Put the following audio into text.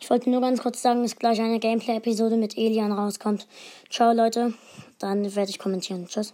Ich wollte nur ganz kurz sagen, dass gleich eine Gameplay-Episode mit Elian rauskommt. Ciao, Leute. Dann werde ich kommentieren. Tschüss.